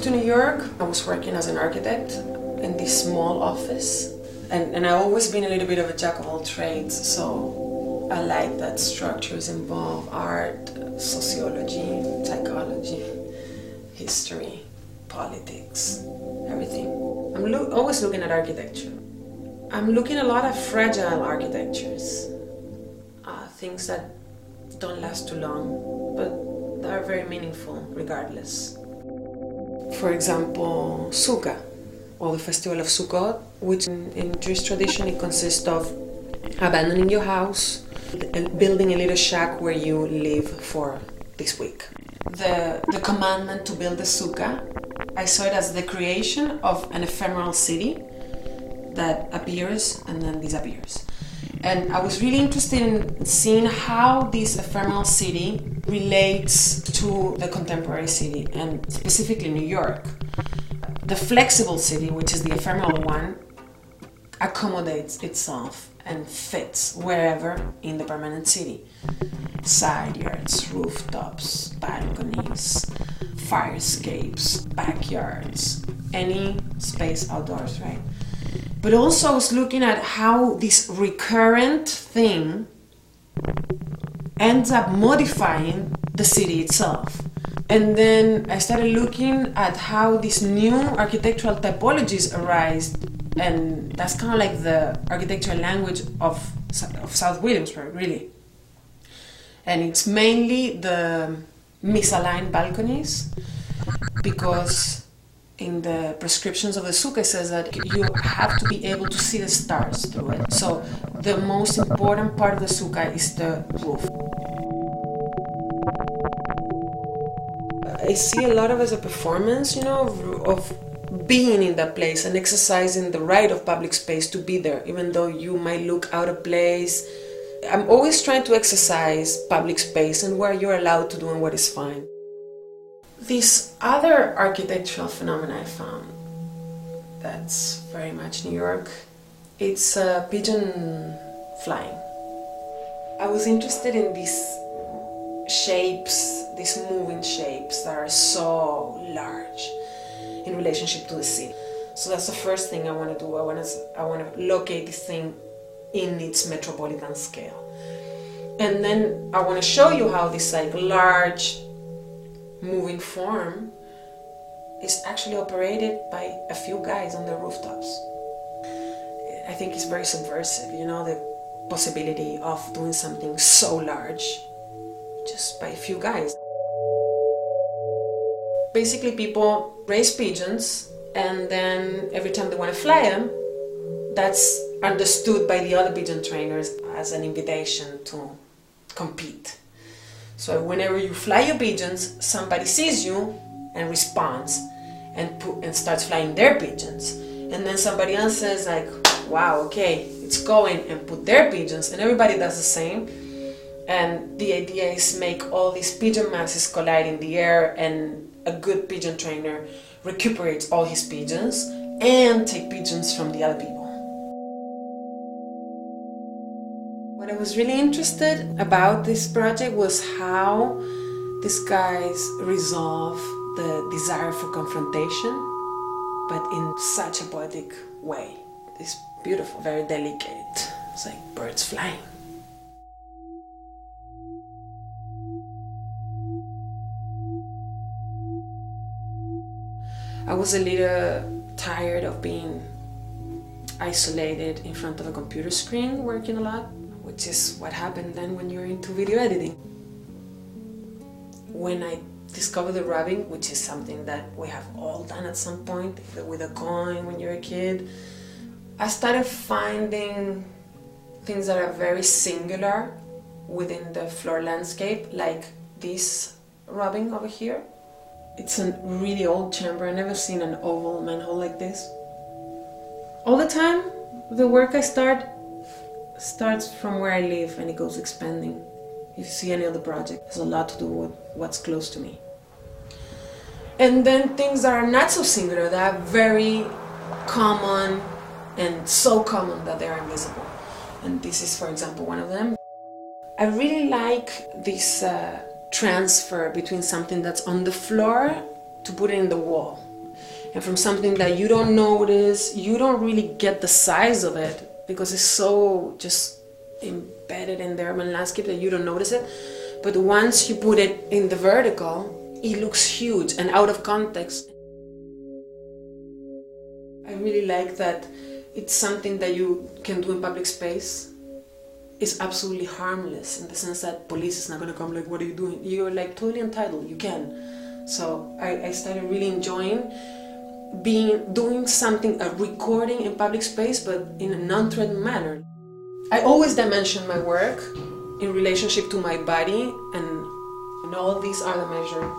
moved to New York, I was working as an architect in this small office. And, and I've always been a little bit of a jack of all trades, so I like that structures involve art, sociology, psychology, history, politics, everything. I'm lo- always looking at architecture. I'm looking a lot at fragile architectures, uh, things that don't last too long, but are very meaningful regardless. For example, Sukkah, or the festival of Sukkot, which in, in Jewish tradition it consists of abandoning your house building a little shack where you live for this week. The, the commandment to build the sukkah, I saw it as the creation of an ephemeral city that appears and then disappears. And I was really interested in seeing how this ephemeral city relates to the contemporary city, and specifically New York. The flexible city, which is the ephemeral one, accommodates itself and fits wherever in the permanent city. Side yards, rooftops, balconies, fire escapes, backyards, any space outdoors, right? But also, I was looking at how this recurrent thing ends up modifying the city itself. And then I started looking at how these new architectural typologies arise, and that's kind of like the architectural language of, of South Williamsburg, really. And it's mainly the misaligned balconies because in the prescriptions of the sukkah says that you have to be able to see the stars through it. So the most important part of the sukkah is the roof. I see a lot of as a performance, you know, of, of being in that place and exercising the right of public space to be there, even though you might look out of place. I'm always trying to exercise public space and where you're allowed to do and what is fine. This other architectural phenomenon I found that's very much New York. It's a pigeon flying. I was interested in these shapes, these moving shapes that are so large in relationship to the city. So that's the first thing I want to do. I want to I want to locate this thing in its metropolitan scale. And then I want to show you how this like large moving form is actually operated by a few guys on the rooftops. I think it's very subversive, you know, the possibility of doing something so large just by a few guys. Basically, people raise pigeons, and then every time they want to fly them, that's understood by the other pigeon trainers as an invitation to compete. So whenever you fly your pigeons, somebody sees you and responds and put, and starts flying their pigeons. And then somebody else says like, "Wow, okay, it's going," and put their pigeons, and everybody does the same. And the idea is make all these pigeon masses collide in the air, and a good pigeon trainer recuperates all his pigeons and take pigeons from the other people. What I was really interested about this project was how these guys resolve the desire for confrontation, but in such a poetic way. It's beautiful, very delicate. It's like birds flying. I was a little tired of being isolated in front of a computer screen working a lot, which is what happened then when you're into video editing. When I discovered the rubbing, which is something that we have all done at some point with a coin when you're a kid, I started finding things that are very singular within the floor landscape, like this rubbing over here. It's a really old chamber. I've never seen an oval manhole like this. All the time, the work I start starts from where I live and it goes expanding. If you see any other the project, has a lot to do with what's close to me. And then things that are not so singular, that are very common and so common that they're invisible. And this is, for example, one of them. I really like this uh, transfer between something that's on the floor to put it in the wall. And from something that you don't notice, you don't really get the size of it because it's so just embedded in the urban landscape that you don't notice it. But once you put it in the vertical, it looks huge and out of context. I really like that it's something that you can do in public space. It's absolutely harmless in the sense that police is not gonna come like, what are you doing? You're like totally entitled, you can. So I, I started really enjoying being doing something, a recording in public space, but in a non-threatening manner. I always dimension my work in relationship to my body, and, and all these are the measures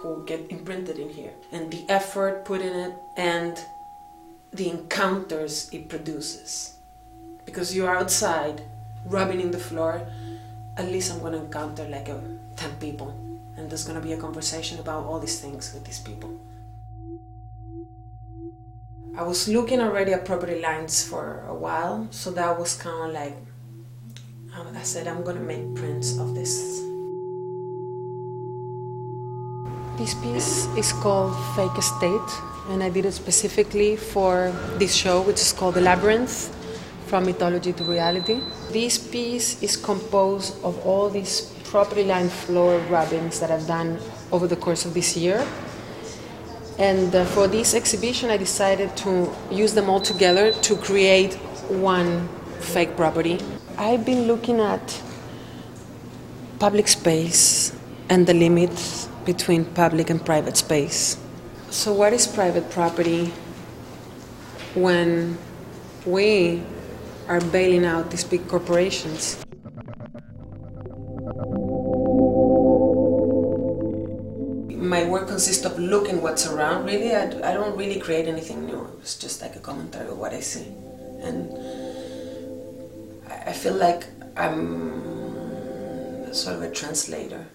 who get imprinted in here, and the effort put in it, and the encounters it produces. Because you're outside, rubbing in the floor, at least I'm gonna encounter like a, 10 people, and there's gonna be a conversation about all these things with these people. I was looking already at property lines for a while, so that was kind of like um, I said, I'm gonna make prints of this. This piece is called Fake Estate, and I did it specifically for this show, which is called The Labyrinth From Mythology to Reality. This piece is composed of all these property line floor rubbings that I've done over the course of this year. And uh, for this exhibition, I decided to use them all together to create one fake property. I've been looking at public space and the limits between public and private space. So, what is private property when we are bailing out these big corporations? My work consists of looking what's around really. I, I don't really create anything new. It's just like a commentary of what i see. And i, I feel like i'm sort of a translator